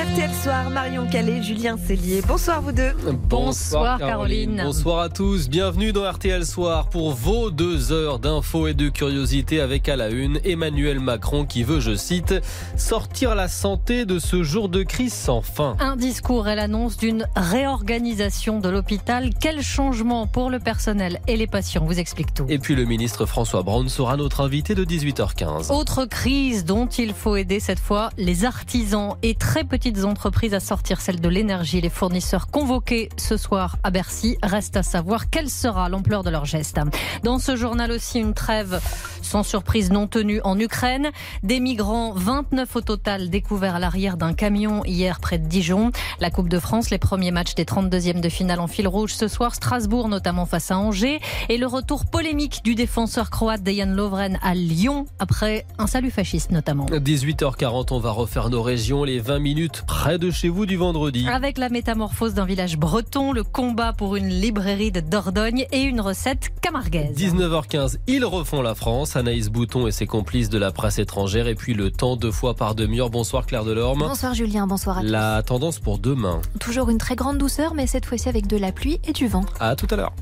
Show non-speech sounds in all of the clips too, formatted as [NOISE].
RTL Soir, Marion Calais, Julien Cellier. Bonsoir vous deux. Bonsoir, Caroline. Bonsoir à tous. Bienvenue dans RTL Soir pour vos deux heures d'infos et de curiosité avec à la une Emmanuel Macron qui veut, je cite, sortir la santé de ce jour de crise sans fin. Un discours et l'annonce d'une réorganisation de l'hôpital. Quel changement pour le personnel et les patients? Vous explique tout. Et puis le ministre François Braun sera notre invité de 18h15. Autre crise dont il faut aider cette fois les artisans et très petites entreprises à sortir, celle de l'énergie. Les fournisseurs convoqués ce soir à Bercy. Reste à savoir quelle sera l'ampleur de leur geste. Dans ce journal aussi, une trêve sans surprise non tenue en Ukraine. Des migrants, 29 au total, découverts à l'arrière d'un camion hier près de Dijon. La Coupe de France, les premiers matchs des 32e de finale en fil rouge ce soir. Strasbourg, notamment face à Angers. Et le retour polémique du défenseur croate Dejan Lovren à Lyon après un salut fasciste notamment. 18h40, on va refaire nos régions, les 20 minutes près de chez vous du vendredi. Avec la métamorphose d'un village breton, le combat pour une librairie de Dordogne et une recette camarguaise. 19h15, ils refont la France. Anaïs Bouton et ses complices de la presse étrangère. Et puis le temps deux fois par demi-heure. Bonsoir Claire Delorme. Bonsoir Julien, bonsoir à tous. La tendance pour demain. Toujours une très grande douceur, mais cette fois-ci avec de la pluie et du vent. À tout à l'heure.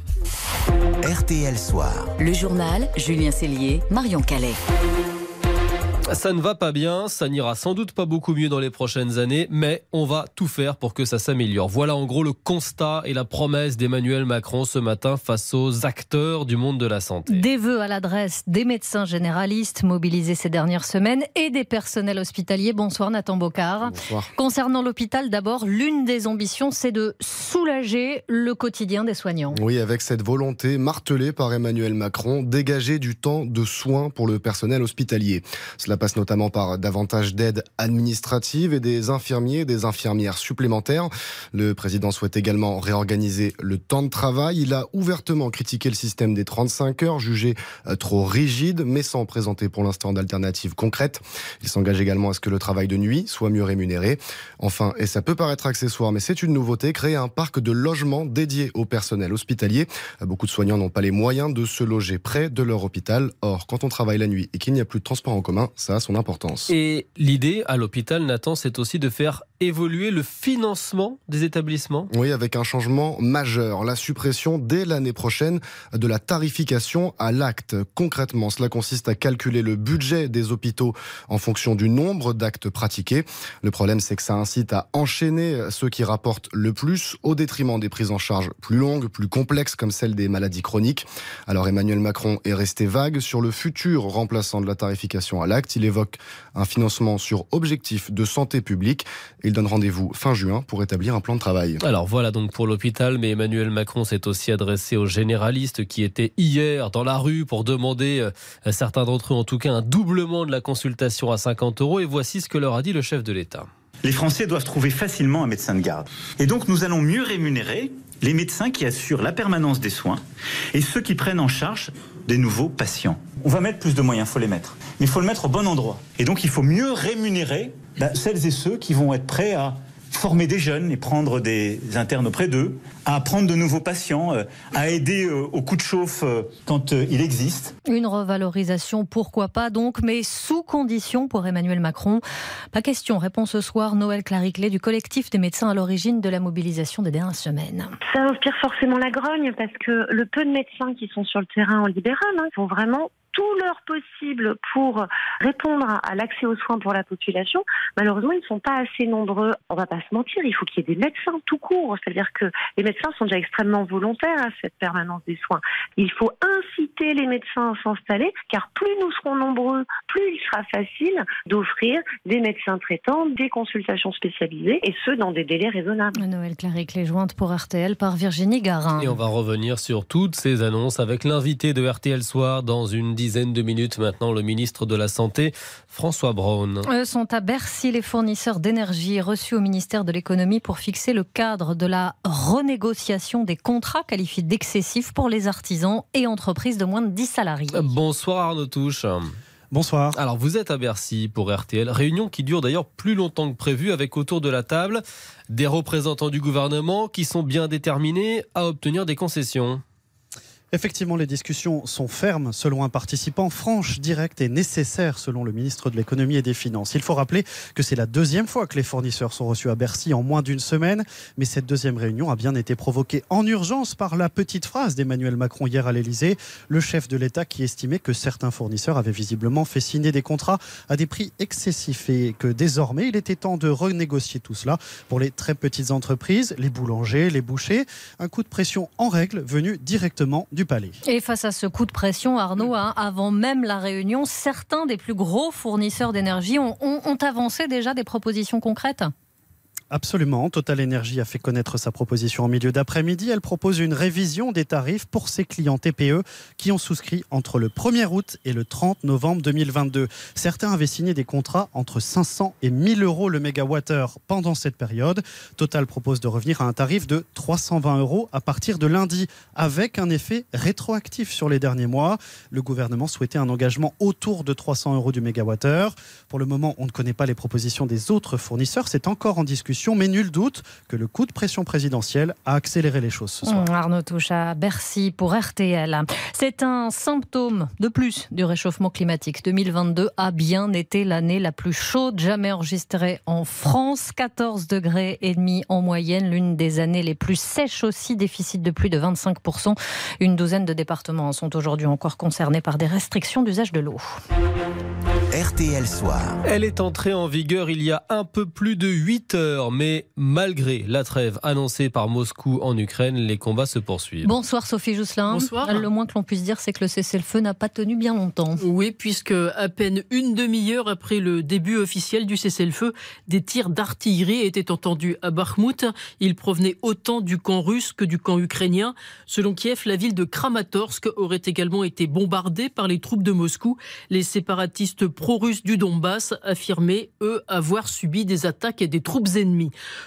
RTL Soir. Le journal, Julien Cellier, Marion Calais. Ça ne va pas bien, ça n'ira sans doute pas beaucoup mieux dans les prochaines années, mais on va tout faire pour que ça s'améliore. Voilà en gros le constat et la promesse d'Emmanuel Macron ce matin face aux acteurs du monde de la santé. Des vœux à l'adresse des médecins généralistes mobilisés ces dernières semaines et des personnels hospitaliers. Bonsoir Nathan Bocard. Bonsoir. Concernant l'hôpital, d'abord, l'une des ambitions, c'est de soulager le quotidien des soignants. Oui, avec cette volonté martelée par Emmanuel Macron, dégager du temps de soins pour le personnel hospitalier. Cela passe notamment par davantage d'aide administrative et des infirmiers des infirmières supplémentaires. Le président souhaite également réorganiser le temps de travail. Il a ouvertement critiqué le système des 35 heures, jugé euh, trop rigide, mais sans présenter pour l'instant d'alternatives concrètes. Il s'engage également à ce que le travail de nuit soit mieux rémunéré. Enfin, et ça peut paraître accessoire, mais c'est une nouveauté, créer un parc de logements dédié au personnel hospitalier. Beaucoup de soignants n'ont pas les moyens de se loger près de leur hôpital. Or, quand on travaille la nuit et qu'il n'y a plus de transport en commun, ça a son importance. Et l'idée à l'hôpital, Nathan, c'est aussi de faire évoluer le financement des établissements Oui, avec un changement majeur, la suppression dès l'année prochaine de la tarification à l'acte. Concrètement, cela consiste à calculer le budget des hôpitaux en fonction du nombre d'actes pratiqués. Le problème, c'est que ça incite à enchaîner ceux qui rapportent le plus au détriment des prises en charge plus longues, plus complexes, comme celle des maladies chroniques. Alors Emmanuel Macron est resté vague sur le futur remplaçant de la tarification à l'acte. Il évoque un financement sur objectif de santé publique. Il donne rendez-vous fin juin pour établir un plan de travail. Alors voilà donc pour l'hôpital, mais Emmanuel Macron s'est aussi adressé aux généralistes qui étaient hier dans la rue pour demander, euh, certains d'entre eux en tout cas, un doublement de la consultation à 50 euros. Et voici ce que leur a dit le chef de l'État. Les Français doivent trouver facilement un médecin de garde. Et donc nous allons mieux rémunérer les médecins qui assurent la permanence des soins et ceux qui prennent en charge des nouveaux patients. On va mettre plus de moyens, il faut les mettre. Mais il faut le mettre au bon endroit. Et donc il faut mieux rémunérer bah, celles et ceux qui vont être prêts à former des jeunes et prendre des internes auprès d'eux, à prendre de nouveaux patients, euh, à aider euh, au coup de chauffe euh, quand il existe. Une revalorisation, pourquoi pas donc, mais sous condition pour Emmanuel Macron. Pas question, répond ce soir Noël Clariclet du collectif des médecins à l'origine de la mobilisation des dernières semaines. Ça inspire forcément la grogne parce que le peu de médecins qui sont sur le terrain en libéral hein, font vraiment tout leur possible pour répondre à l'accès aux soins pour la population. Malheureusement, ils ne sont pas assez nombreux. On va pas se mentir, il faut qu'il y ait des médecins tout court. C'est-à-dire que les médecins sont déjà extrêmement volontaires à cette permanence des soins. Il faut inciter les médecins à s'installer, car plus nous serons nombreux, plus il sera facile d'offrir des médecins traitants, des consultations spécialisées, et ce, dans des délais raisonnables. Noël Claric, les jointes pour RTL par Virginie Garin. Et on va revenir sur toutes ces annonces avec l'invité de RTL Soir dans une dizaine de minutes maintenant, le ministre de la Santé, François Braun. Eux sont à Bercy les fournisseurs d'énergie reçus au ministère de l'économie pour fixer le cadre de la renégociation des contrats qualifiés d'excessifs pour les artisans et entreprises de moins de 10 salariés. Bonsoir Arnaud Touche. Bonsoir. Alors vous êtes à Bercy pour RTL, réunion qui dure d'ailleurs plus longtemps que prévu avec autour de la table des représentants du gouvernement qui sont bien déterminés à obtenir des concessions. Effectivement, les discussions sont fermes selon un participant, franches, directes et nécessaires selon le ministre de l'économie et des finances. Il faut rappeler que c'est la deuxième fois que les fournisseurs sont reçus à Bercy en moins d'une semaine, mais cette deuxième réunion a bien été provoquée en urgence par la petite phrase d'Emmanuel Macron hier à l'Elysée, le chef de l'État qui estimait que certains fournisseurs avaient visiblement fait signer des contrats à des prix excessifs et que désormais il était temps de renégocier tout cela pour les très petites entreprises, les boulangers, les bouchers. Un coup de pression en règle venu directement Et face à ce coup de pression, Arnaud, hein, avant même la réunion, certains des plus gros fournisseurs d'énergie ont avancé déjà des propositions concrètes Absolument. Total Energy a fait connaître sa proposition en milieu d'après-midi. Elle propose une révision des tarifs pour ses clients TPE qui ont souscrit entre le 1er août et le 30 novembre 2022. Certains avaient signé des contrats entre 500 et 1000 euros le mégawattheure pendant cette période. Total propose de revenir à un tarif de 320 euros à partir de lundi, avec un effet rétroactif sur les derniers mois. Le gouvernement souhaitait un engagement autour de 300 euros du mégawattheure. Pour le moment, on ne connaît pas les propositions des autres fournisseurs. C'est encore en discussion mais nul doute que le coup de pression présidentielle a accéléré les choses ce soir. Mmh, Arnaud Touche à Bercy pour RTL. C'est un symptôme de plus du réchauffement climatique. 2022 a bien été l'année la plus chaude jamais enregistrée en France. 14 degrés et demi en moyenne, l'une des années les plus sèches aussi, déficit de plus de 25%. Une douzaine de départements sont aujourd'hui encore concernés par des restrictions d'usage de l'eau. RTL Soir. Elle est entrée en vigueur il y a un peu plus de 8 heures, mais malgré la trêve annoncée par Moscou en Ukraine, les combats se poursuivent. Bonsoir Sophie Jousselin. Bonsoir. Le moins que l'on puisse dire, c'est que le cessez-le-feu n'a pas tenu bien longtemps. Oui, puisque à peine une demi-heure après le début officiel du cessez-le-feu, des tirs d'artillerie étaient entendus à Bakhmut. Ils provenaient autant du camp russe que du camp ukrainien. Selon Kiev, la ville de Kramatorsk aurait également été bombardée par les troupes de Moscou. Les séparatistes pro-russes du Donbass affirmaient, eux, avoir subi des attaques des troupes ennemies.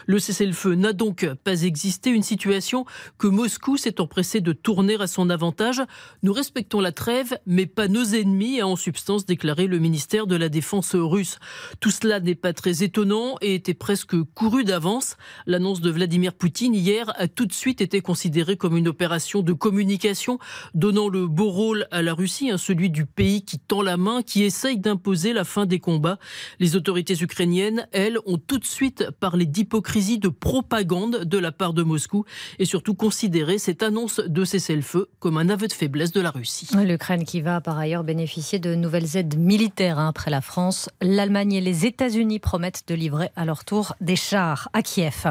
Le cessez-le-feu n'a donc pas existé, une situation que Moscou s'est empressé de tourner à son avantage. Nous respectons la trêve, mais pas nos ennemis, a en substance déclaré le ministère de la Défense russe. Tout cela n'est pas très étonnant et était presque couru d'avance. L'annonce de Vladimir Poutine hier a tout de suite été considérée comme une opération de communication, donnant le beau rôle à la Russie, hein, celui du pays qui tend la main, qui essaye d'imposer la fin des combats. Les autorités ukrainiennes, elles, ont tout de suite parlé d'hypocrisie, de propagande de la part de Moscou et surtout considéré cette annonce de cessez-le-feu comme un aveu de faiblesse de la Russie. L'Ukraine qui va par ailleurs bénéficier de nouvelles aides militaires hein, après la France. L'Allemagne et les États-Unis promettent de livrer à leur tour des chars à Kiev.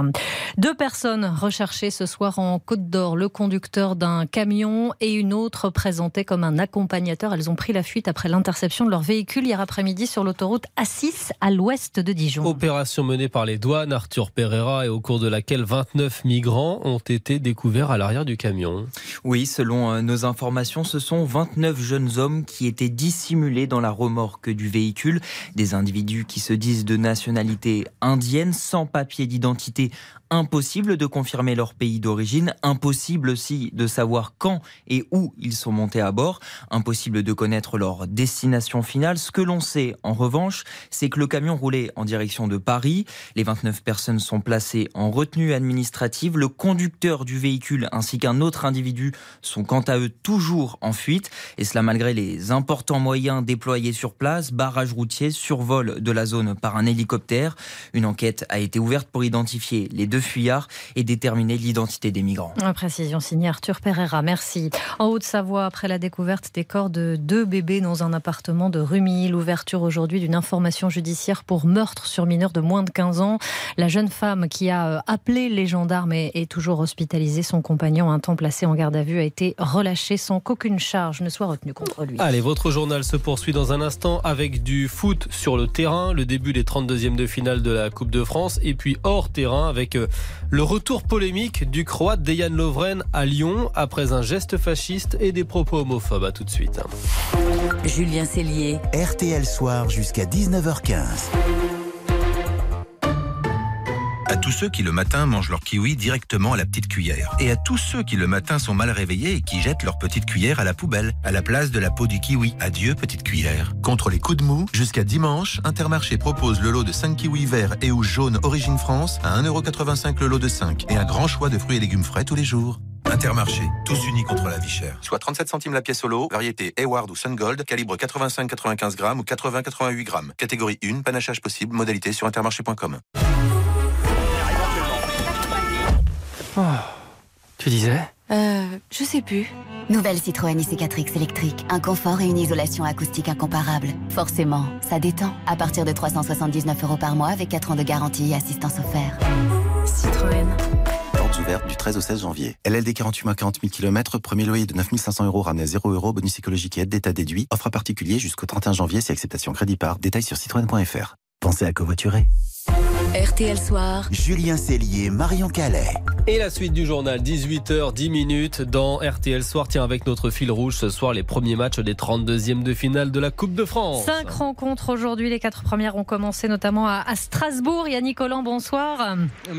Deux personnes recherchées ce soir en Côte d'Or, le conducteur d'un camion et une autre présentée comme un accompagnateur. Elles ont pris la fuite après l'interception de leur véhicule hier après-midi sur l'autoroute A6 à l'ouest de Dijon. Opération menée par les douanes Arthur Pereira et au cours de laquelle 29 migrants ont été découverts à l'arrière du camion. Oui, selon euh, nos informations, ce sont 29 jeunes hommes qui étaient dissimulés dans la remorque du véhicule. Des individus qui se disent de nationalité indienne, sans papier d'identité impossible de confirmer leur pays d'origine, impossible aussi de savoir quand et où ils sont montés à bord, impossible de connaître leur destination finale. Ce que l'on sait en revanche, c'est que le camion roulait en direction de Paris. Les 29 personnes sont placées en retenue administrative. Le conducteur du véhicule ainsi qu'un autre individu sont quant à eux toujours en fuite et cela malgré les importants moyens déployés sur place, barrage routier, survol de la zone par un hélicoptère. Une enquête a été ouverte pour identifier les deux fuyards et déterminer l'identité des migrants. La précision signée Arthur Pereira, merci. En Haute-Savoie, après la découverte des corps de deux bébés dans un appartement de Rumilly, l'ouverture aujourd'hui d'une information judiciaire pour meurtre sur mineur de moins de 15 ans. La jeune femme qui a euh, appelé les gendarmes et est toujours hospitalisée, son compagnon, un temps placé en garde à vue, a été relâché sans qu'aucune charge ne soit retenue contre lui. Allez, votre journal se poursuit dans un instant avec du foot sur le terrain, le début des 32e de finale de la Coupe de France, et puis hors terrain avec euh, le retour polémique du Croate Dejan Lovren à Lyon après un geste fasciste et des propos homophobes. À tout de suite. Julien Cellier. RTL Soir jusqu'à 19h15. À tous ceux qui le matin mangent leur kiwi directement à la petite cuillère. Et à tous ceux qui le matin sont mal réveillés et qui jettent leur petite cuillère à la poubelle, à la place de la peau du kiwi. Adieu petite cuillère. Contre les coups de mou, jusqu'à dimanche, Intermarché propose le lot de 5 kiwis verts et ou jaunes Origine France à 1,85€ le lot de 5 et un grand choix de fruits et légumes frais tous les jours. Intermarché, tous unis contre la vie chère. Soit 37 centimes la pièce solo, variété Hayward ou Sun Gold, calibre 85-95 grammes ou 80-88 grammes. Catégorie 1, panachage possible, modalité sur intermarché.com. Tu disais Euh, je sais plus. Nouvelle Citroën IC4X électrique. Un confort et une isolation acoustique incomparable. Forcément, ça détend. À partir de 379 euros par mois avec 4 ans de garantie et assistance offerte. Citroën. Portes ouvertes du 13 au 16 janvier. LLD 48 mois 40 000 km, premier loyer de 9500 euros ramené à 0 euros, bonus écologique et aide d'État déduit. Offre à particulier jusqu'au 31 janvier si acceptation crédit par. Détails sur citroën.fr. Pensez à covoiturer. RTL Soir. Julien Cellier, Marion Calais. Et la suite du journal, 18h10 minutes dans RTL Soir. Tiens, avec notre fil rouge ce soir, les premiers matchs des 32e de finale de la Coupe de France. Cinq rencontres aujourd'hui. Les quatre premières ont commencé notamment à, à Strasbourg. Yannick Collant, bonsoir.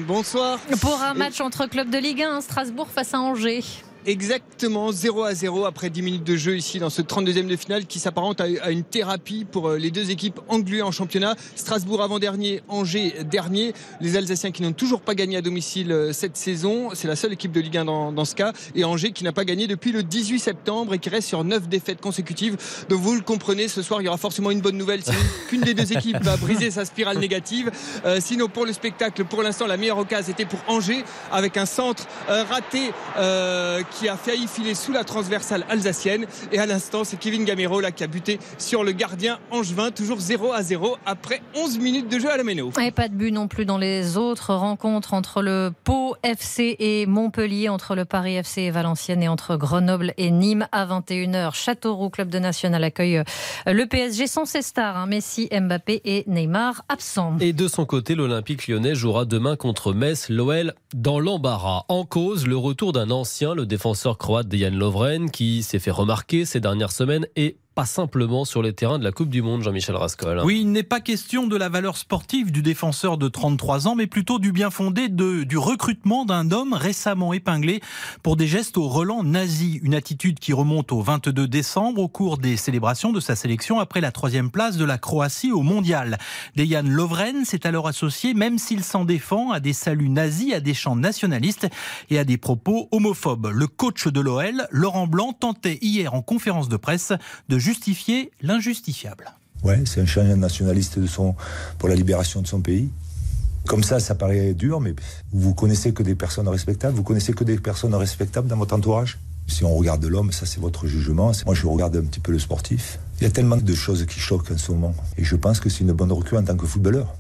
Bonsoir. Pour un match entre clubs de Ligue 1, Strasbourg face à Angers. Exactement 0 à 0 après 10 minutes de jeu ici dans ce 32e de finale qui s'apparente à une thérapie pour euh, les deux équipes engluées en championnat. Strasbourg avant-dernier, Angers dernier. Les Alsaciens qui n'ont toujours pas gagné à domicile euh, cette saison. C'est la seule équipe de Ligue 1 dans, dans ce cas. Et Angers qui n'a pas gagné depuis le 18 septembre et qui reste sur 9 défaites consécutives. Donc vous le comprenez, ce soir il y aura forcément une bonne nouvelle. C'est [LAUGHS] qu'une des deux équipes va briser sa spirale négative. Euh, sinon pour le spectacle, pour l'instant la meilleure occasion était pour Angers avec un centre euh, raté euh, qui a failli filer sous la transversale alsacienne. Et à l'instant, c'est Kevin Gamero là qui a buté sur le gardien angevin, toujours 0 à 0 après 11 minutes de jeu à la Méno. Et pas de but non plus dans les autres rencontres entre le Pau FC et Montpellier, entre le Paris FC et Valenciennes et entre Grenoble et Nîmes à 21h. Châteauroux, club de national, accueille euh, le PSG sans ses stars, hein, Messi, Mbappé et Neymar absents. Et de son côté, l'Olympique lyonnais jouera demain contre Metz, l'OL dans l'embarras. En cause, le retour d'un ancien, le défenseur croate Dejan Lovren, qui s'est fait remarquer ces dernières semaines et pas simplement sur les terrains de la Coupe du Monde, Jean-Michel Rascol. Oui, il n'est pas question de la valeur sportive du défenseur de 33 ans, mais plutôt du bien fondé du recrutement d'un homme récemment épinglé pour des gestes au relent nazi. Une attitude qui remonte au 22 décembre au cours des célébrations de sa sélection après la troisième place de la Croatie au mondial. Dejan Lovren s'est alors associé, même s'il s'en défend, à des saluts nazis, à des chants nationalistes et à des propos homophobes. Le coach de l'OL, Laurent Blanc, tentait hier en conférence de presse de justifier l'injustifiable. Ouais, c'est un chant nationaliste pour la libération de son pays. Comme ça, ça paraît dur, mais vous connaissez que des personnes respectables, vous connaissez que des personnes respectables dans votre entourage. Si on regarde l'homme, ça c'est votre jugement. Moi, je regarde un petit peu le sportif. Il y a tellement de choses qui choquent en ce moment. Et je pense que c'est une bonne recrue en tant que footballeur.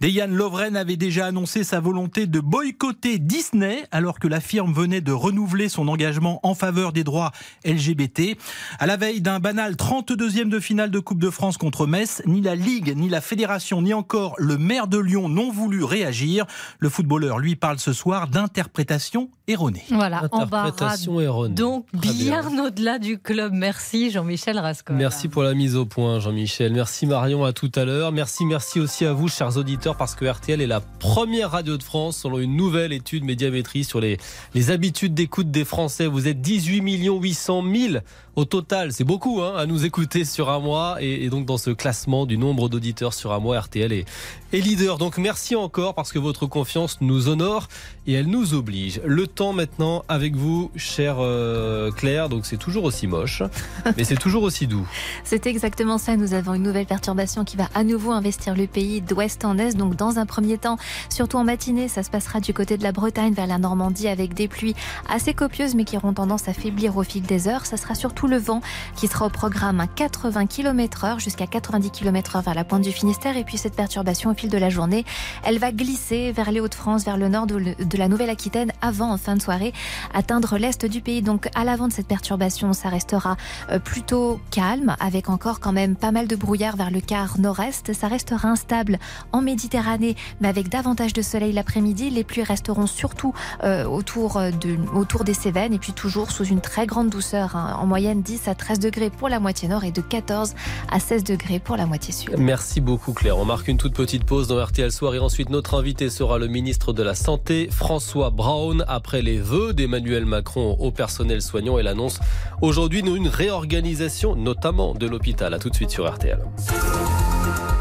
Dejan Lovren avait déjà annoncé sa volonté de boycotter Disney alors que la firme venait de renouveler son engagement en faveur des droits LGBT. À la veille d'un banal 32e de finale de Coupe de France contre Metz, ni la Ligue, ni la Fédération, ni encore le maire de Lyon n'ont voulu réagir. Le footballeur, lui, parle ce soir d'interprétation erronée. Voilà, Interprétation erronée. Donc bien, bien. au-delà du club. Merci Jean-Michel Rascol. Merci pour la mise au point Jean-Michel. Merci Marion, à tout à l'heure. Merci, merci aussi à vous chers auditeurs parce que RTL est la première radio de France selon une nouvelle étude médiamétrie sur les, les habitudes d'écoute des Français. Vous êtes 18 800 000 au total. C'est beaucoup hein, à nous écouter sur un mois et, et, donc dans ce classement du nombre d'auditeurs sur un mois, RTL est, est leader. Donc merci encore parce que votre confiance nous honore et elle nous oblige. Le temps maintenant avec vous, chère euh, Claire. Donc c'est toujours aussi moche, [LAUGHS] mais c'est toujours aussi doux. C'est exactement ça. Nous avons une nouvelle perturbation qui va à nouveau investir le pays d'ouest en est. Donc dans un premier temps, surtout en matinée, ça se passera du côté de la Bretagne vers la Normandie avec des pluies assez copieuses mais qui auront tendance à faiblir au fil des heures. Ça sera surtout le vent qui sera au programme à 80 km heure jusqu'à 90 km heure vers la pointe du Finistère. Et puis cette perturbation au fil de la journée, elle va glisser vers les Hauts-de-France, vers le nord de la Nouvelle-Aquitaine avant en fin de soirée atteindre l'est du pays. Donc à l'avant de cette perturbation, ça restera plutôt calme avec encore quand même pas mal de brouillard vers le quart nord-est. Ça restera instable en Méditerranée, mais avec davantage de soleil l'après-midi. Les pluies resteront surtout euh, autour, de, autour des Cévennes et puis toujours sous une très grande douceur. Hein. En moyenne 10 à 13 degrés pour la moitié nord et de 14 à 16 degrés pour la moitié sud. Merci beaucoup Claire. On marque une toute petite pause dans RTL Soir ensuite notre invité sera le ministre de la Santé François Braun après les vœux d'Emmanuel Macron au personnel soignant et l'annonce aujourd'hui d'une réorganisation notamment de l'hôpital. A tout de suite sur RTL.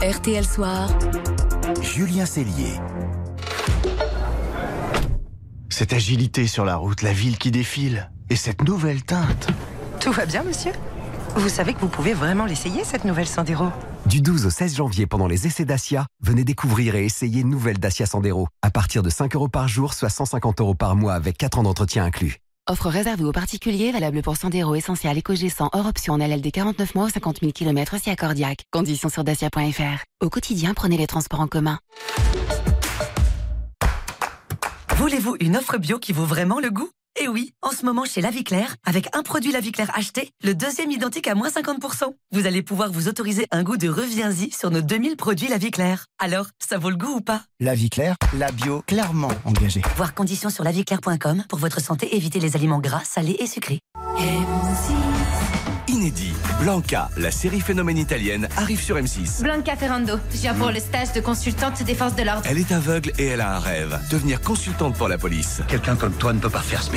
RTL Soir. Julien Cellier. Cette agilité sur la route, la ville qui défile, et cette nouvelle teinte. Tout va bien, monsieur? Vous savez que vous pouvez vraiment l'essayer, cette nouvelle Sandero? Du 12 au 16 janvier, pendant les essais Dacia, venez découvrir et essayer une nouvelle Dacia Sandero. À partir de 5 euros par jour, soit 150 euros par mois avec 4 ans d'entretien inclus. Offre réservée aux particuliers, valable pour Sandero Essentiel Éco G100 hors option en LLD 49 mois ou 50 000 km si accordiaque. Conditions sur dacia.fr. Au quotidien, prenez les transports en commun. Voulez-vous une offre bio qui vaut vraiment le goût? Eh oui, en ce moment chez La Vie Claire, avec un produit La Vie Claire acheté, le deuxième identique à moins 50%. Vous allez pouvoir vous autoriser un goût de reviens-y sur nos 2000 produits La Vie Claire. Alors, ça vaut le goût ou pas? La vie claire, la bio clairement engagée. Voir conditions sur laviclaire.com pour votre santé, évitez les aliments gras, salés et sucrés. Inédit, Blanca, la série phénomène italienne, arrive sur M6. Blanca Ferrando, je viens pour le stage de consultante des forces de l'ordre. Elle est aveugle et elle a un rêve, devenir consultante pour la police. Quelqu'un comme toi ne peut pas faire ce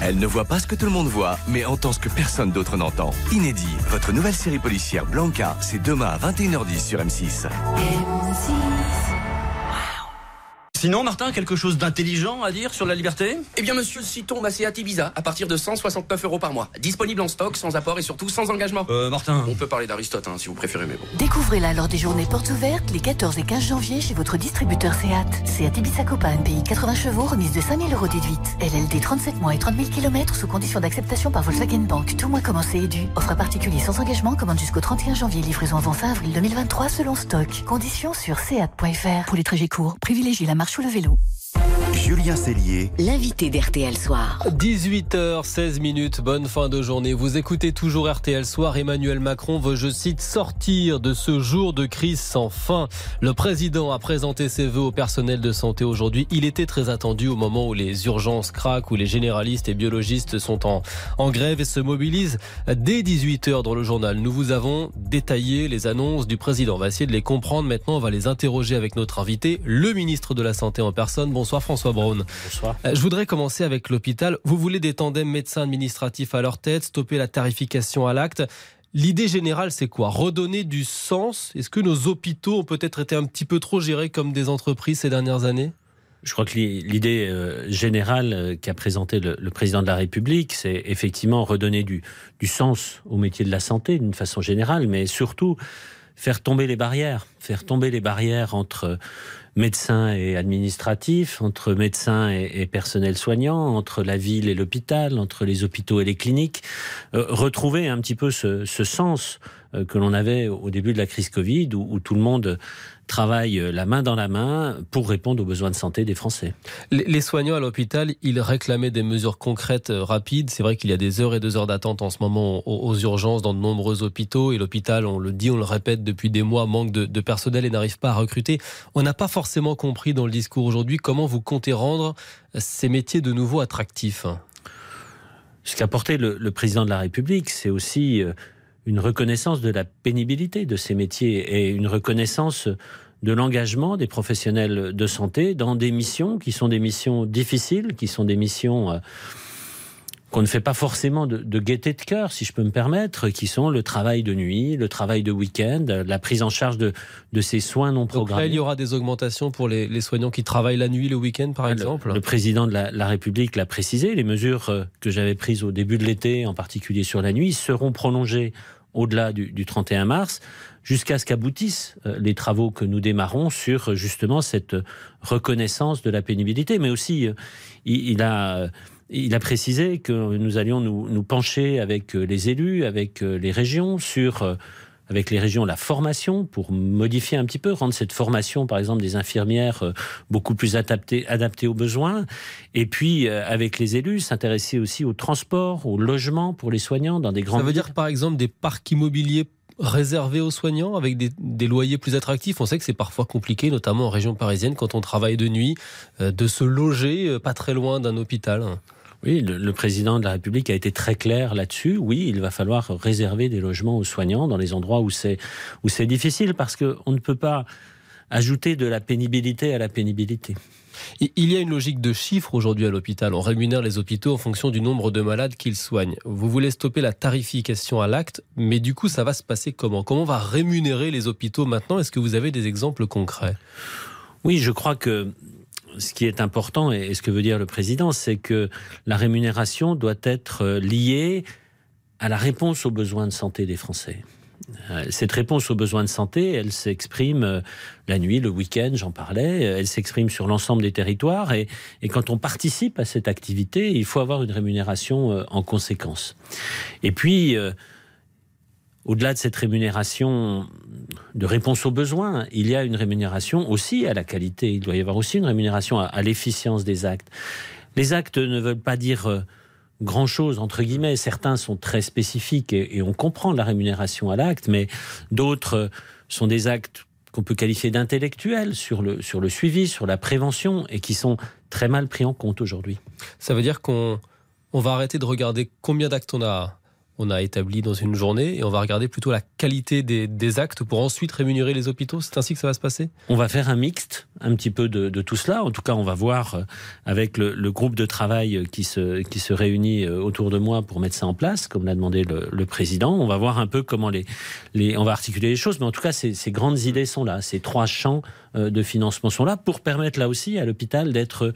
Elle ne voit pas ce que tout le monde voit, mais entend ce que personne d'autre n'entend. Inédit, votre nouvelle série policière Blanca, c'est demain à 21h10 sur M6. Sinon, Martin, quelque chose d'intelligent à dire sur la liberté? Eh bien, monsieur, citons ma Seat Ibiza à partir de 169 euros par mois. Disponible en stock, sans apport et surtout sans engagement. Euh, Martin. On peut parler d'Aristote, hein, si vous préférez, mais bon. Découvrez-la lors des journées portes ouvertes les 14 et 15 janvier chez votre distributeur Seat. Seat Ibiza Copa, pays 80 chevaux, remise de 5000 euros déduite. LLD 37 mois et 30 000 km sous condition d'acceptation par Volkswagen Bank. Tout mois commencé et dû. Offre particulier sans engagement, commande jusqu'au 31 janvier. Livraison avant fin avril 2023 selon stock. Conditions sur seat.fr. Pour les trajets courts, privilégiez la marche ou le vélo. Julien Cellier, L'invité d'RTL Soir. 18h16 minutes, bonne fin de journée. Vous écoutez toujours RTL Soir. Emmanuel Macron veut, je cite, sortir de ce jour de crise sans fin. Le président a présenté ses vœux au personnel de santé aujourd'hui. Il était très attendu au moment où les urgences craquent, où les généralistes et biologistes sont en, en grève et se mobilisent. Dès 18h dans le journal, nous vous avons détaillé les annonces du président. On va essayer de les comprendre maintenant. On va les interroger avec notre invité, le ministre de la Santé en personne. Bonsoir François Braun. Bonsoir. Euh, Je voudrais commencer avec l'hôpital. Vous voulez des tandems médecins administratifs à leur tête, stopper la tarification à l'acte. L'idée générale, c'est quoi? Redonner du sens? Est-ce que nos hôpitaux ont peut-être été un petit peu trop gérés comme des entreprises ces dernières années? Je crois que l'i- l'idée euh, générale euh, qu'a présentée le, le président de la République, c'est effectivement redonner du, du sens au métier de la santé d'une façon générale, mais surtout faire tomber les barrières, faire tomber les barrières entre médecins et administratifs, entre médecins et, et personnel soignant, entre la ville et l'hôpital, entre les hôpitaux et les cliniques, Euh, retrouver un petit peu ce, ce sens euh, que l'on avait au début de la crise Covid, où, où tout le monde travaille euh, la main dans la main pour répondre aux besoins de santé des Français. Les soignants à l'hôpital, ils réclamaient des mesures concrètes, euh, rapides. C'est vrai qu'il y a des heures et des heures d'attente en ce moment aux, urgences dans de nombreux hôpitaux. Et l'hôpital, on le dit, on le répète depuis des mois, manque de, de personnel et n'arrive pas à recruter. On n'a pas forcément compris dans le discours aujourd'hui comment vous comptez rendre ces métiers de nouveau attractifs. Ce qu'a porté le, le président de la République, c'est aussi euh, une reconnaissance de la pénibilité de ces métiers et une reconnaissance de l'engagement des professionnels de santé dans des missions qui sont des missions difficiles, qui sont des missions euh, qu'on ne fait pas forcément de, de gaieté de cœur, si je peux me permettre, qui sont le travail de nuit, le travail de week-end, la prise en charge de, de ces soins non Donc là, programmés. il y aura des augmentations pour les, les soignants qui travaillent la nuit, le week-end, par exemple. Le président de la, la République l'a précisé, les mesures euh, que j'avais prises au début de l'été, en particulier sur la nuit, seront prolongées au-delà du, du 31 mars, jusqu'à ce qu'aboutissent euh, les travaux que nous démarrons sur euh, justement cette reconnaissance de la pénibilité. Mais aussi, il, il a... il a précisé que nous allions nous, nous pencher avec euh, les élus, avec euh, les régions, sur, euh, avec les régions, la formation, pour modifier un petit peu, rendre cette formation, par exemple, des infirmières beaucoup plus adaptée, adaptée aux besoins. Et puis, avec les élus, s'intéresser aussi au transport, au logement pour les soignants dans des grandes Ça veut dire par exemple des parcs immobiliers réservés aux soignants avec des, des loyers plus attractifs. On sait que c'est parfois compliqué, notamment en région parisienne, quand on travaille de nuit, euh, de se loger euh, pas très loin d'un hôpital. Oui, le, le président de la République a été très clair là-dessus. Oui, il va falloir réserver des logements aux soignants dans les endroits où c'est où c'est difficile parce que on ne peut pas ajouter de la pénibilité à la pénibilité. Il y a une logique de chiffres aujourd'hui à l'hôpital. On rémunère les hôpitaux en fonction du nombre de malades qu'ils soignent. Vous voulez stopper la tarification à l'acte, mais du coup, ça va se passer comment? Comment on va rémunérer les hôpitaux maintenant? Est-ce que vous avez des exemples concrets? Oui, je crois que ce qui est important et ce que veut dire le président, c'est que la rémunération doit être liée à la réponse aux besoins de santé des Français. Euh, cette réponse aux besoins de santé, elle s'exprime euh, la nuit, le week-end, j'en parlais, euh, elle s'exprime sur l'ensemble des territoires et, quand on participe à cette activité, il faut avoir une rémunération en conséquence. Et puis, au-delà de cette rémunération de réponse aux besoins, il y a une rémunération aussi à la qualité, il doit y avoir aussi une rémunération à l'efficience des actes. Les actes ne veulent pas dire grand-chose, entre guillemets. Certains sont très spécifiques et, on comprend la rémunération à l'acte, mais d'autres sont des actes qu'on peut qualifier d'intellectuels sur le, sur le suivi, sur la prévention, et qui sont très mal pris en compte aujourd'hui. Ça veut dire qu'on on va arrêter de regarder combien d'actes on a on a établi dans une journée et on va regarder plutôt la qualité des, actes pour ensuite rémunérer les hôpitaux C'est ainsi que ça va se passer? On va faire un mixte un petit peu de, tout cela. En tout cas, on va voir euh, avec le, groupe de travail qui se, qui se réunit euh, autour de moi pour mettre ça en place, comme l'a demandé le, président. On va voir un peu comment les, les, on va articuler les choses. Mais en tout cas, ces, ces grandes idées sont là. Ces trois champs euh, de financement sont là pour permettre là aussi à l'hôpital d'être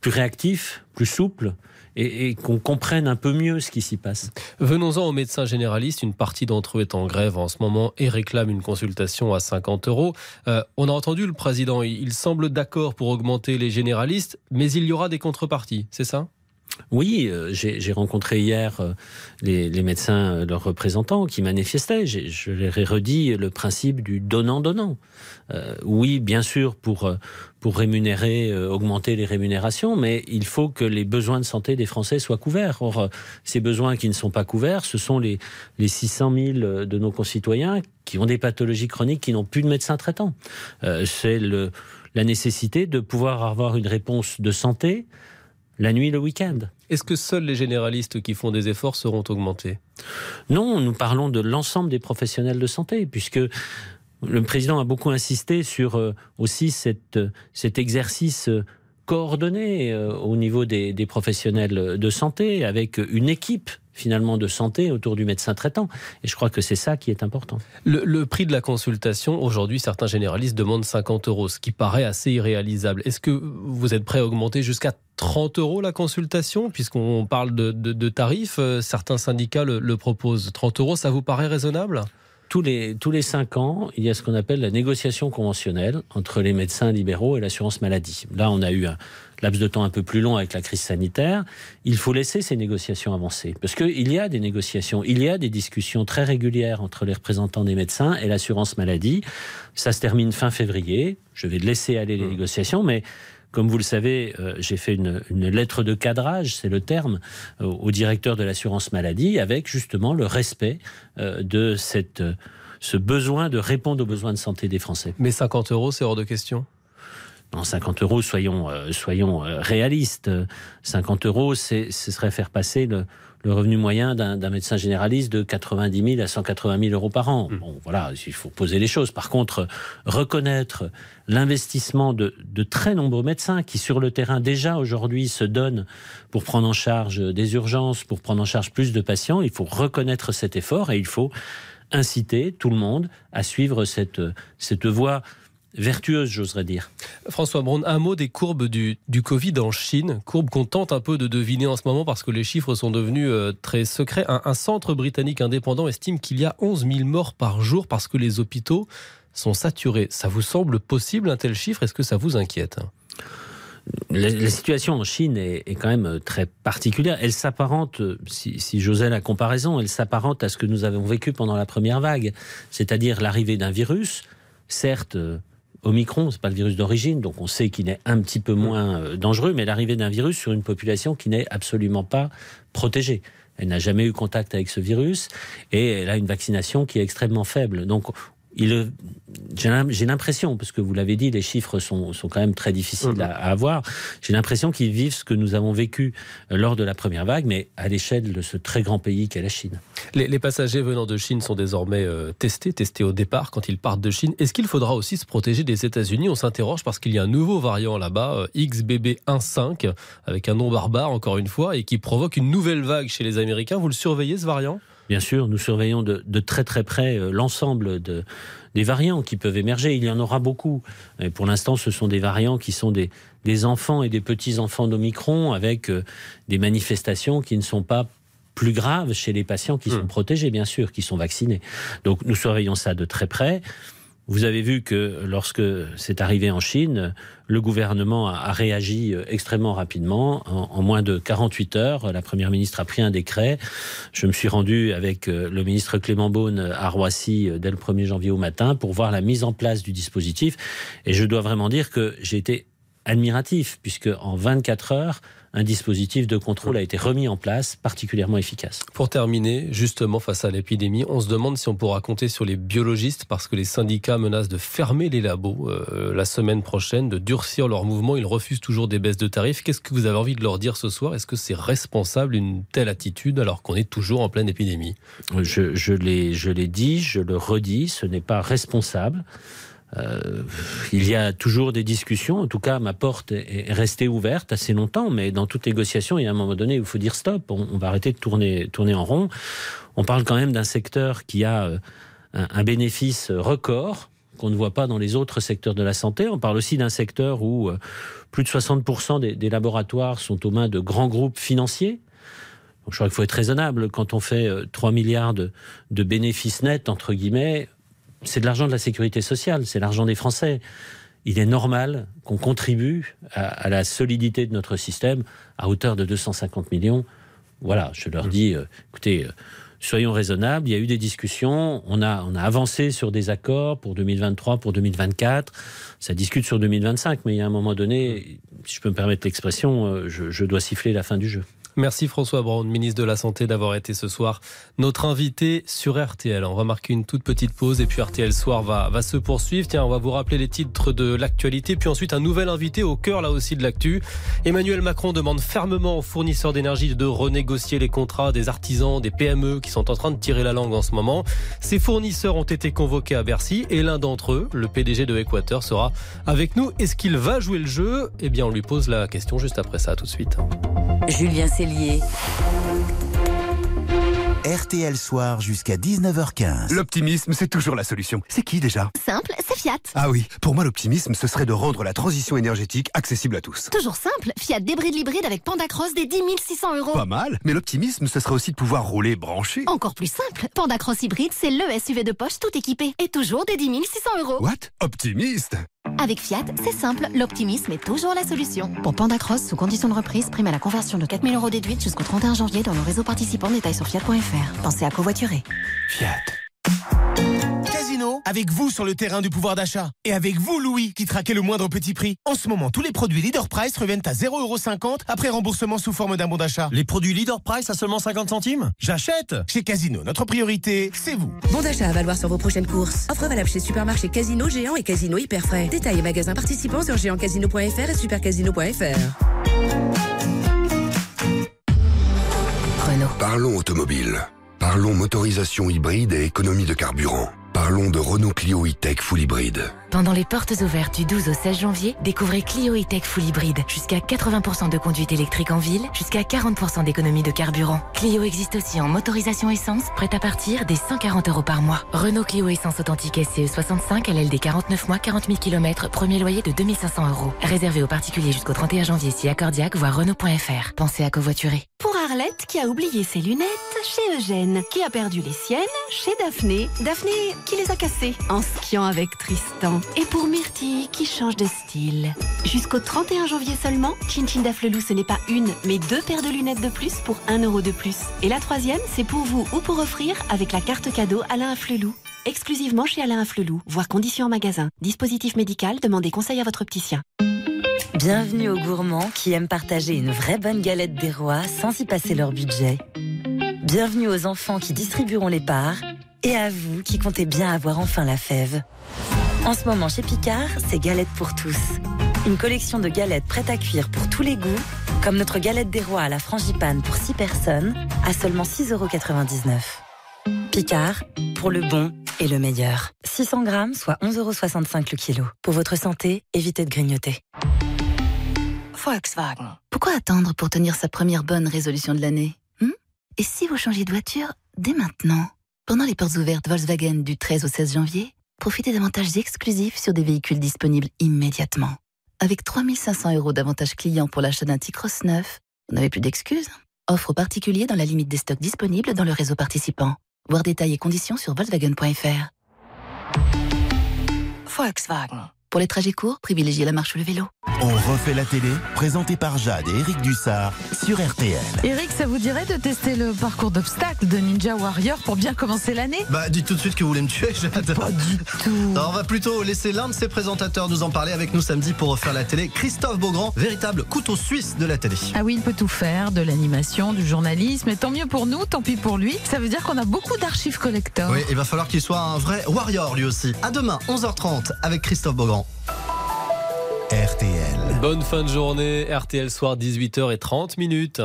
plus réactif, plus souple et, qu'on comprenne un peu mieux ce qui s'y passe. Venons-en aux médecins généralistes. Une partie d'entre eux est en grève en ce moment et réclame une consultation à 50 euros. Euh, on a entendu le président, il semble d'accord pour augmenter les généralistes, mais il y aura des contreparties, c'est ça? Oui, euh, j'ai rencontré hier euh, les, médecins, euh, leurs représentants, qui manifestaient. Je leur ai redit le principe du donnant-donnant. oui, bien sûr, pour, pour rémunérer, augmenter les rémunérations, mais il faut que les besoins de santé des Français soient couverts. Or, ces besoins qui ne sont pas couverts, ce sont les, les 600 000 de nos concitoyens qui ont des pathologies chroniques, qui n'ont plus de médecin traitant. C'est la nécessité de pouvoir avoir une réponse de santé la nuit, le week-end. Est-ce que seuls les généralistes qui font des efforts seront augmentés? Non, nous parlons de l'ensemble des professionnels de santé, puisque le président a beaucoup insisté sur euh, aussi cette, cet exercice euh, coordonné euh, au niveau des, professionnels de santé, avec une équipe finalement de santé autour du médecin traitant. Et je crois que c'est ça qui est important. Le, prix de la consultation, aujourd'hui, certains généralistes demandent 50 euros, ce qui paraît assez irréalisable. Est-ce que vous êtes prêt à augmenter jusqu'à 30 euros la consultation, puisqu'on parle de, tarifs euh, Certains syndicats le, le proposent. 30 euros, ça vous paraît raisonnable? Tous les, tous les cinq ans, il y a ce qu'on appelle la négociation conventionnelle entre les médecins libéraux et l'assurance maladie. Là, on a eu un laps de temps un peu plus long avec la crise sanitaire. Il faut laisser ces négociations avancer. Parce qu'il y a des négociations, il y a des discussions très régulières entre les représentants des médecins et l'assurance maladie. Ça se termine fin février. Je vais laisser aller les mmh. négociations, mais comme vous le savez, euh, j'ai fait une, lettre de cadrage, c'est le terme, euh, au directeur de l'assurance maladie, avec justement le respect euh, de cette, ce besoin de répondre aux besoins de santé des Français. Mais 50 euros, c'est hors de question? Non, 50 euros, soyons, soyons réalistes. 50 euros, ce serait faire passer le, le revenu moyen d'un médecin généraliste de 90 000 à 180 000 euros par an. Hmm. Bon, voilà, il faut poser les choses. Par contre, reconnaître l'investissement de, de, très nombreux médecins qui, sur le terrain, déjà aujourd'hui se donnent pour prendre en charge des urgences, pour prendre en charge plus de patients, il faut reconnaître cet effort et il faut inciter tout le monde à suivre cette, cette voie vertueuse, j'oserais dire. François Braun, un mot des courbes du, du Covid en Chine, courbes qu'on tente un peu de deviner en ce moment parce que les chiffres sont devenus euh, très secrets. Un, centre britannique indépendant estime qu'il y a 11 000 morts par jour parce que les hôpitaux sont saturés. Ça vous semble possible un tel chiffre? Est-ce que ça vous inquiète? La, situation en Chine est, quand même euh, très particulière. Elle s'apparente, euh, si, si j'osais la comparaison, elle s'apparente à ce que nous avons vécu pendant la première vague, c'est-à-dire l'arrivée d'un virus, certes Omicron, c'est pas le virus d'origine, donc on sait qu'il est un petit peu moins euh, dangereux, mais l'arrivée d'un virus sur une population qui n'est absolument pas protégée. Elle n'a jamais eu contact avec ce virus et elle a une vaccination qui est extrêmement faible. Donc j'ai l'impression, parce que vous l'avez dit, les chiffres sont, quand même très difficiles mhm. à, avoir, j'ai l'impression qu'ils vivent ce que nous avons vécu euh, lors de la première vague, mais à l'échelle de ce très grand pays qu'est la Chine. Les, passagers venant de Chine sont désormais euh, testés, testés au départ quand ils partent de Chine. Est-ce qu'il faudra aussi se protéger des États-Unis? On s'interroge parce qu'il y a un nouveau variant là-bas, euh, XBB1.5, avec un nom barbare encore une fois, et qui provoque une nouvelle vague chez les Américains. Vous le surveillez ce variant? Bien sûr, nous surveillons de, de très très près euh, l'ensemble de, des variants qui peuvent émerger. Il y en aura beaucoup. Et pour l'instant, ce sont des variants qui sont des, des enfants et des petits-enfants d'Omicron avec euh, des manifestations qui ne sont pas plus graves chez les patients qui sont protégés, bien sûr, qui sont vaccinés. Donc nous surveillons ça de très près. Vous avez vu que lorsque c'est arrivé en Chine, le gouvernement a, réagi euh, extrêmement rapidement. En, en moins de 48 heures, la Première ministre a pris un décret. Je me suis rendu avec euh, le ministre Clément Beaune à Roissy euh, dès le 1er janvier au matin pour voir la mise en place du dispositif. Et je dois vraiment dire que j'ai été admiratif, puisque en 24 heures, un dispositif de contrôle a été remis en place, particulièrement efficace. Pour terminer, justement, face à l'épidémie, on se demande si on pourra compter sur les biologistes, parce que les syndicats menacent de fermer les labos euh, la semaine prochaine, de durcir leurs mouvements. Ils refusent toujours des baisses de tarifs. Qu'est-ce que vous avez envie de leur dire ce soir? Est-ce que c'est responsable une telle attitude alors qu'on est toujours en pleine épidémie? Je, je l'ai dit, je le redis, ce n'est pas responsable. Euh, il y a toujours des discussions. En tout cas, ma porte est restée ouverte assez longtemps, mais dans toute négociation, il y a un moment donné où il faut dire stop. On, va arrêter de tourner, en rond. On parle quand même d'un secteur qui a euh, un, bénéfice record qu'on ne voit pas dans les autres secteurs de la santé. On parle aussi d'un secteur où euh, plus de 60% des, laboratoires sont aux mains de grands groupes financiers. Je crois qu'il faut être raisonnable. Quand on fait 3 milliards de bénéfices nets, entre guillemets, c'est de l'argent de la sécurité sociale, c'est l'argent des Français. Il est normal qu'on contribue à, la solidité de notre système à hauteur de 250 millions. Voilà, je leur dis, euh, écoutez, euh, soyons raisonnables. Il y a eu des discussions, on a, on a avancé sur des accords pour 2023, pour 2024. Ça discute sur 2025, mais il y a un moment donné, si je peux me permettre l'expression, euh, je dois siffler la fin du jeu. Merci François Braun, ministre de la Santé, d'avoir été ce soir notre invité sur RTL. On va marquer une toute petite pause et puis RTL Soir va, va se poursuivre. Tiens, on va vous rappeler les titres de l'actualité, puis ensuite un nouvel invité au cœur là aussi de l'actu. Emmanuel Macron demande fermement aux fournisseurs d'énergie de renégocier les contrats des artisans, des PME qui sont en train de tirer la langue en ce moment. Ces fournisseurs ont été convoqués à Bercy et l'un d'entre eux, le PDG de Equateur, sera avec nous. Est-ce qu'il va jouer le jeu? Eh bien, on lui pose la question juste après ça, tout de suite. Julien RTL Soir jusqu'à 19h15. L'optimisme, c'est toujours la solution. C'est qui déjà? Simple, c'est Fiat. Ah oui, pour moi l'optimisme, ce serait de rendre la transition énergétique accessible à tous. Toujours simple, Fiat débride l'hybride avec Pandacross des 10 600 euros. Pas mal, mais l'optimisme, ce serait aussi de pouvoir rouler branché. Encore plus simple, Pandacross hybride, c'est le SUV de poche tout équipé et toujours des 10 600 euros. What? Optimiste avec Fiat, c'est simple, l'optimisme est toujours la solution. Pour Pandacross, sous condition de reprise, prime à la conversion de 4000 euros déduite jusqu'au 31 janvier dans le réseau participant, détail sur fiat.fr. Pensez à covoiturer. Fiat. Casino, avec vous sur le terrain du pouvoir d'achat. Et avec vous, Louis, qui traquez le moindre petit prix. En ce moment, tous les produits Leader Price reviennent à 0,50€ après remboursement sous forme d'un bon d'achat. Les produits Leader Price à seulement 50 centimes J'achète Chez Casino, notre priorité, c'est vous. Bon d'achat à valoir sur vos prochaines courses. Offre valable chez Supermarché Casino Géant et Casino Hyper Frais. Détails et magasins participants sur géantcasino.fr et supercasino.fr. Renault. Parlons automobile. Parlons motorisation hybride et économie de carburant. Parlons de Renault Clio E-Tech Full Hybride. Pendant les portes ouvertes du 12 au 16 janvier, découvrez Clio E-Tech Full Hybride. Jusqu'à 80% de conduite électrique en ville, jusqu'à 40% d'économie de carburant. Clio existe aussi en motorisation essence, prête à partir des 140 euros par mois. Renault Clio Essence Authentique SCE 65, LLD 49 mois, 40 000 km, premier loyer de 2500 euros. Réservé aux particuliers jusqu'au 31 janvier si accordiaque, voire Renault.fr. Pensez à covoiturer. Pour Arlette, qui a oublié ses lunettes, chez Eugène, qui a perdu les siennes, chez Daphné, Daphné, qui les a cassées, en skiant avec Tristan. Et pour Myrtille, qui change de style. Jusqu'au 31 janvier seulement, Chin Chin Daflelou, ce n'est pas une, mais deux paires de lunettes de plus pour 1 euro de plus. Et la troisième, c'est pour vous ou pour offrir avec la carte cadeau Alain Afflelou. Exclusivement chez Alain Afflelou. Voir conditions en magasin. Dispositif médical, demandez conseil à votre opticien. Bienvenue aux gourmands qui aiment partager une vraie bonne galette des rois sans y passer leur budget. Bienvenue aux enfants qui distribueront les parts et à vous qui comptez bien avoir enfin la fève. En ce moment chez Picard, c'est galette pour tous. Une collection de galettes prêtes à cuire pour tous les goûts, comme notre galette des rois à la frangipane pour 6 personnes, à seulement 6,99€. Picard, pour le bon et le meilleur. 600 grammes, soit 11,65€ le kilo. Pour votre santé, évitez de grignoter. Volkswagen. Pourquoi attendre pour tenir sa première bonne résolution de l'année? Et si vous changez de voiture dès maintenant? Pendant les portes ouvertes Volkswagen du 13 au 16 janvier, profitez d'avantages exclusifs sur des véhicules disponibles immédiatement. Avec 3500 euros d'avantages clients pour l'achat d'un T-Cross neuf, vous n'avez plus d'excuses. Offre particulier dans la limite des stocks disponibles dans le réseau participant. Voir détails et conditions sur Volkswagen.fr. Volkswagen. Pour les trajets courts, privilégiez la marche ou le vélo. On refait la télé, présenté par Jade et Eric Dussard sur RTL. Eric, ça vous dirait de tester le parcours d'obstacles de Ninja Warrior pour bien commencer l'année? Bah, dites tout de suite que vous voulez me tuer, [LAUGHS] Jade. Pas du tout. Non, on va plutôt laisser l'un de ses présentateurs nous en parler avec nous samedi pour refaire la télé. Christophe Beaugrand, véritable couteau suisse de la télé. Ah oui, il peut tout faire, de l'animation, du journalisme, et tant mieux pour nous, tant pis pour lui. Ça veut dire qu'on a beaucoup d'archives collector. Oui, il va falloir qu'il soit un vrai warrior lui aussi. À demain, 11h30, avec Christophe Beaugrand. RTL. Bonne fin de journée, RTL soir 18h30 minutes.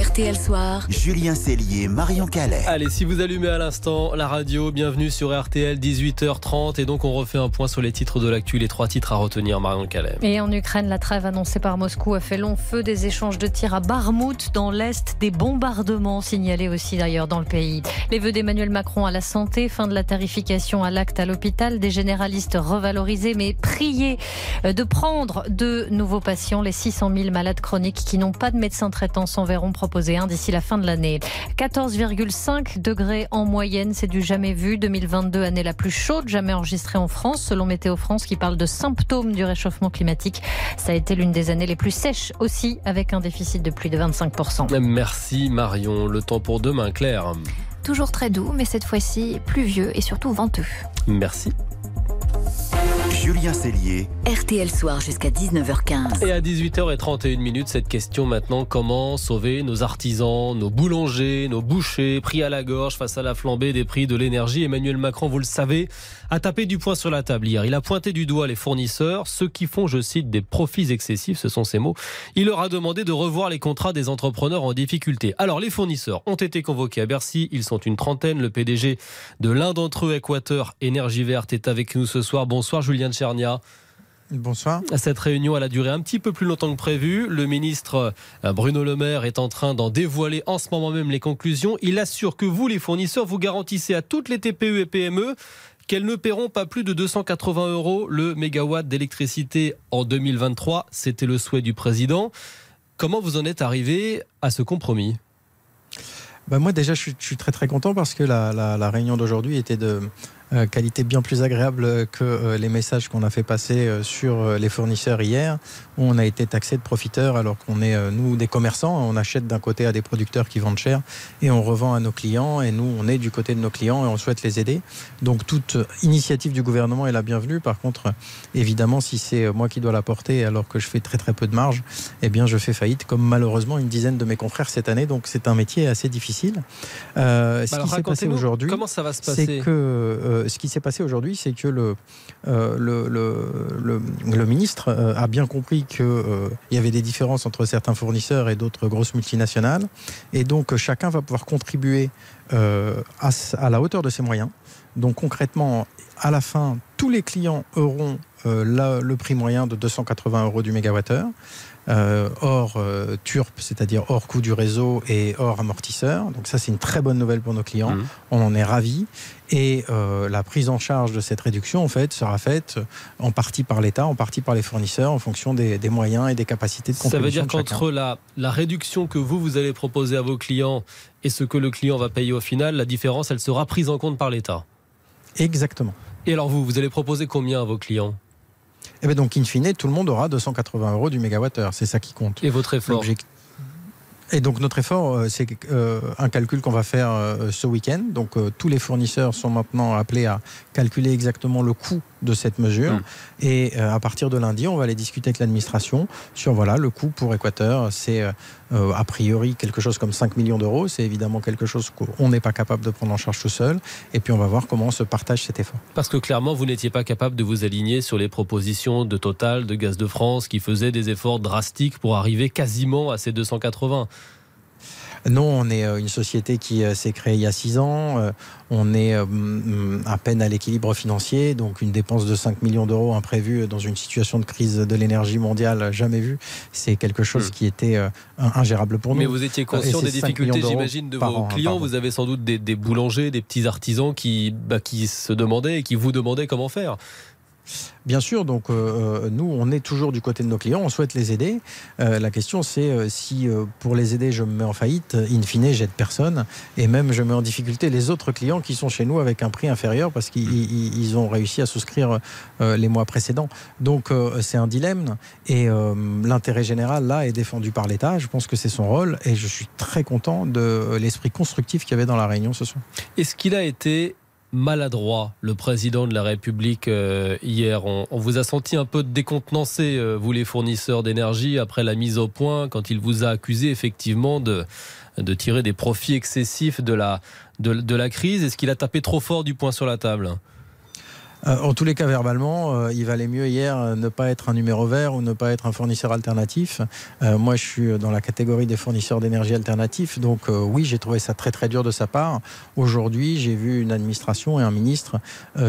RTL Soir. Julien Cellier, Marion Calais. Allez, si vous allumez à l'instant la radio, bienvenue sur RTL 18h30 et donc on refait un point sur les titres de l'actu, les trois titres à retenir Marion Calais. Et en Ukraine, la trêve annoncée par Moscou a fait long feu des échanges de tirs à Barmout dans l'Est, des bombardements signalés aussi d'ailleurs dans le pays. Les vœux d'Emmanuel Macron à la santé, fin de la tarification à l'acte à l'hôpital, des généralistes revalorisés mais priés de prendre de nouveaux patients. Les 600 000 malades chroniques qui n'ont pas de médecin traitant s'en proposé un d'ici la fin de l'année. 14,5 degrés en moyenne, c'est du jamais vu. 2022, année la plus chaude jamais enregistrée en France, selon Météo France qui parle de symptômes du réchauffement climatique. Ça a été l'une des années les plus sèches aussi, avec un déficit de plus de 25%. Merci Marion. Le temps pour demain, Claire. Toujours très doux, mais cette fois-ci pluvieux et surtout venteux. Merci. Julien Cellier. RTL Soir jusqu'à 19h15. Et à 18h31 minutes, cette question maintenant, comment sauver nos artisans, nos boulangers, nos bouchers, pris à la gorge face à la flambée des prix de l'énergie? Emmanuel Macron, vous le savez, a tapé du poing sur la table hier. Il a pointé du doigt les fournisseurs, ceux qui font, je cite, des profits excessifs, ce sont ces mots. Il leur a demandé de revoir les contrats des entrepreneurs en difficulté. Alors, les fournisseurs ont été convoqués à Bercy, ils sont une trentaine. Le PDG de l'un d'entre eux, Équateur Énergie Verte, est avec nous ce soir. Bonsoir Julien Tchernia. Bonsoir. Cette réunion, elle a duré un petit peu plus longtemps que prévu. Le ministre euh, Bruno Le Maire est en train d'en dévoiler en ce moment même les conclusions. Il assure que vous, les fournisseurs, vous garantissez à toutes les TPE et PME qu'elles ne paieront pas plus de 280 euros le mégawatt d'électricité en 2023. C'était le souhait du président. Comment vous en êtes arrivé à ce compromis? Bah moi déjà je suis, très très content parce que la réunion d'aujourd'hui était de euh, qualité bien plus agréable que euh, les messages qu'on a fait passer euh, sur les fournisseurs hier, où on a été taxé de profiteurs alors qu'on est, nous, des commerçants. On achète d'un côté à des producteurs qui vendent cher et on revend à nos clients. Et nous, on est du côté de nos clients et on souhaite les aider. Donc toute initiative du gouvernement est la bienvenue. Par contre, évidemment, si c'est moi qui dois la porter alors que je fais très très peu de marge, eh bien je fais faillite, comme malheureusement une dizaine de mes confrères cette année. Donc c'est un métier assez difficile. Euh, ce bah qui s'est passé aujourd'hui, comment ça va se passer C'est que euh, ce qui s'est passé aujourd'hui, c'est que le, euh, ministre euh, a bien compris qu'il y avait des différences entre certains fournisseurs et d'autres grosses multinationales. Et donc, chacun va pouvoir contribuer à, la hauteur de ses moyens. Donc, concrètement, à la fin, tous les clients auront le prix moyen de 280 euros du mégawattheure hors euh, TURP, c'est-à-dire hors coût du réseau et hors amortisseur. Donc ça, c'est une très bonne nouvelle pour nos clients. Mmh. On en est ravis. Et euh, la prise en charge de cette réduction, en fait, sera faite en partie par l'État, en partie par les fournisseurs, en fonction des, des moyens et des capacités de. Ça veut dire qu'entre la, la réduction que vous, vous allez proposer à vos clients et ce que le client va payer au final, la différence, elle sera prise en compte par l'État. Exactement. Et alors vous, vous allez proposer combien à vos clients? Et bien donc, in fine, tout le monde aura 280 euros du mégawattheure. C'est ça qui compte. Et votre effort et donc notre effort, c'est euh, un calcul qu'on va faire euh, ce week-end. Donc euh, tous les fournisseurs sont maintenant appelés à calculer exactement le coût de cette mesure. Mmh. Et à partir de lundi, on va aller discuter avec l'administration sur voilà le coût pour Équateur. C'est a priori quelque chose comme 5 millions d'euros. C'est évidemment quelque chose qu'on n'est pas capable de prendre en charge tout seul. Et puis on va voir comment on se partage cet effort. Parce que clairement, vous n'étiez pas capable de vous aligner sur les propositions de Total, de Gaz de France, qui faisaient des efforts drastiques pour arriver quasiment à ces 280. Non, on est une société qui s'est créée il y a six ans. On est à peine à l'équilibre financier, donc une dépense de 5 millions d'euros imprévue dans une situation de crise de l'énergie mondiale jamais vue. C'est quelque chose hmm. qui était ingérable pour nous. Mais vous étiez conscient des difficultés, j'imagine, de vos clients. Vous avez sans doute des, boulangers, des petits artisans qui, bah, qui se demandaient et qui vous demandaient comment faire. Bien sûr, donc euh, euh, nous, on est toujours du côté de nos clients, on souhaite les aider. Euh, la question, c'est si pour les aider, je me mets en faillite, in fine, j'aide personne, et même je mets en difficulté les autres clients qui sont chez nous avec un prix inférieur parce qu'ils ont réussi à souscrire les mois précédents. Donc c'est un dilemme, et l'intérêt général, là, est défendu par l'État. Je pense que c'est son rôle, et je suis très content de l'esprit constructif qu'il y avait dans la réunion ce soir. Est-ce qu'il a été maladroit, le président de la République, euh, hier. On, vous a senti un peu décontenancé, euh, vous les fournisseurs d'énergie, après la mise au point, quand il vous a accusé effectivement de, de tirer des profits excessifs de la, de la crise. Est-ce qu'il a tapé trop fort du poing sur la table? Euh, en tous les cas, verbalement, euh, il valait mieux hier euh, ne pas être un numéro vert ou ne pas être un fournisseur alternatif. moi, je suis dans la catégorie des fournisseurs d'énergie alternatifs. Donc oui, j'ai trouvé ça très très dur de sa part. Aujourd'hui, j'ai vu une administration et un ministre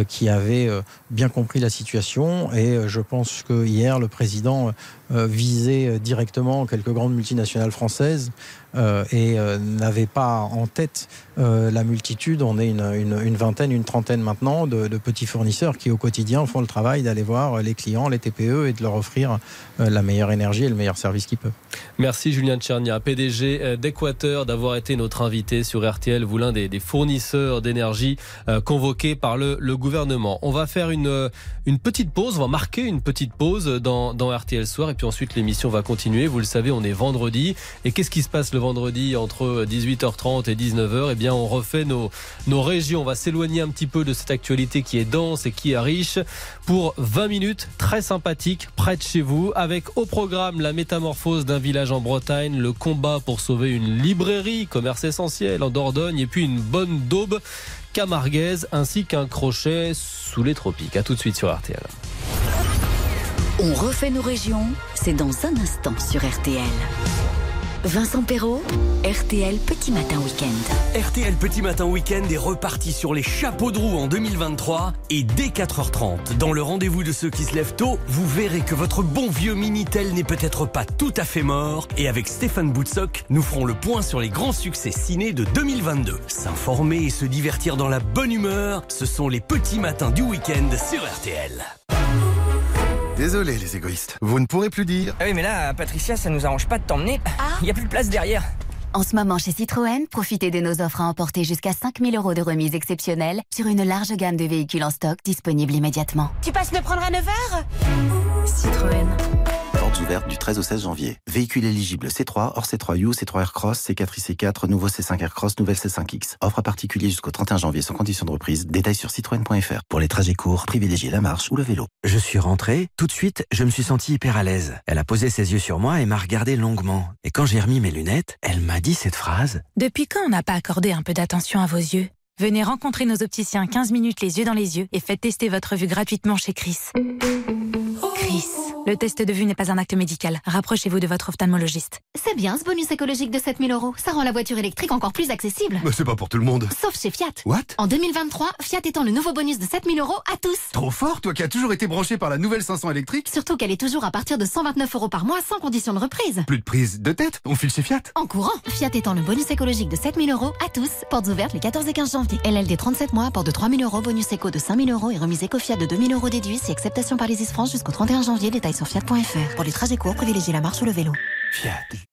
qui avaient bien compris la situation. Et je pense que hier, le président visait directement quelques grandes multinationales françaises euh, et euh, n'avait pas en tête euh, la multitude. On est une, vingtaine, une trentaine maintenant de, petits fournisseurs qui au quotidien font le travail d'aller voir les clients, les TPE et de leur offrir la meilleure énergie et le meilleur service qu'ils peuvent. Merci Julien Tchernia, PDG d'Equateur, d'avoir été notre invité sur RTL, vous l'un des, fournisseurs d'énergie convoqués par le, gouvernement. On va faire une, une petite pause, on va marquer une petite pause dans, dans RTL Soir ensuite l'émission va continuer. Vous le savez, on est vendredi. Et qu'est-ce qui se passe le vendredi entre 18h30 et 19h, eh bien, on refait nos, nos régions. On va s'éloigner un petit peu de cette actualité qui est dense et qui est riche pour 20 minutes très sympathiques près de chez vous avec au programme la métamorphose d'un village en Bretagne, le combat pour sauver une librairie, commerce essentiel en Dordogne et puis une bonne daube camarguaise ainsi qu'un crochet sous les tropiques. A tout de suite sur RTL. On refait nos régions, c'est dans un instant sur RTL. Vincent Perrault, RTL Petit Matin Week-end. RTL Petit Matin Week-end est reparti sur les chapeaux de roue en 2023 et dès 4h30, dans le rendez-vous de ceux qui se lèvent tôt, vous verrez que votre bon vieux Minitel n'est peut-être pas tout à fait mort et avec Stéphane Boutsock, nous ferons le point sur les grands succès ciné de 2022. S'informer et se divertir dans la bonne humeur, ce sont les petits matins du week-end sur RTL. Désolé les égoïstes, vous ne pourrez plus dire. Ah oui mais là, Patricia, ça nous arrange pas de t'emmener. Il n'y a plus de place derrière. En ce moment chez Citroën, profitez de nos offres à emporter jusqu'à 5000 euros de remise exceptionnelle sur une large gamme de véhicules en stock disponibles immédiatement. Tu passes me prendre à 9h Citroën ouverte du 13 au 16 janvier. Véhicule éligible C3, hors C3U, C3 Aircross, C4 C4, nouveau C5 Aircross, nouvelle C5X. Offre à particulier jusqu'au 31 janvier sans condition de reprise. Détails sur citroën.fr. Pour les trajets courts, privilégiez la marche ou le vélo. Je suis rentré, tout de suite, je me suis senti hyper à l'aise. Elle a posé ses yeux sur moi et m'a regardé longuement. Et quand j'ai remis mes lunettes, elle m'a dit cette phrase. Depuis quand on n'a pas accordé un peu d'attention à vos yeux? Venez rencontrer nos opticiens 15 minutes les yeux dans les yeux et faites tester votre vue gratuitement chez Chris. Chris. Le test de vue n'est pas un acte médical. Rapprochez-vous de votre ophtalmologiste. C'est bien ce bonus écologique de 7000 euros. Ça rend la voiture électrique encore plus accessible. Mais c'est pas pour tout le monde. Sauf chez Fiat. What? En 2023, Fiat étend le nouveau bonus de 7000 euros à tous. Trop fort, toi qui as toujours été branché par la nouvelle 500 électrique. Surtout qu'elle est toujours à partir de 129 euros par mois sans condition de reprise. Plus de prise de tête, on file chez Fiat. En courant, Fiat étend le bonus écologique de 7000 euros à tous. Portes ouvertes les 14 et 15 janvier. LLD 37 mois, porte de 3000 euros, bonus éco de 5000 euros et remise éco Fiat de 2000 euros déduits si acceptation par les France jusqu'au 31 janvier. Détails sur fiat.fr. Pour les trajets courts, privilégiez la marche ou le vélo. Fiat.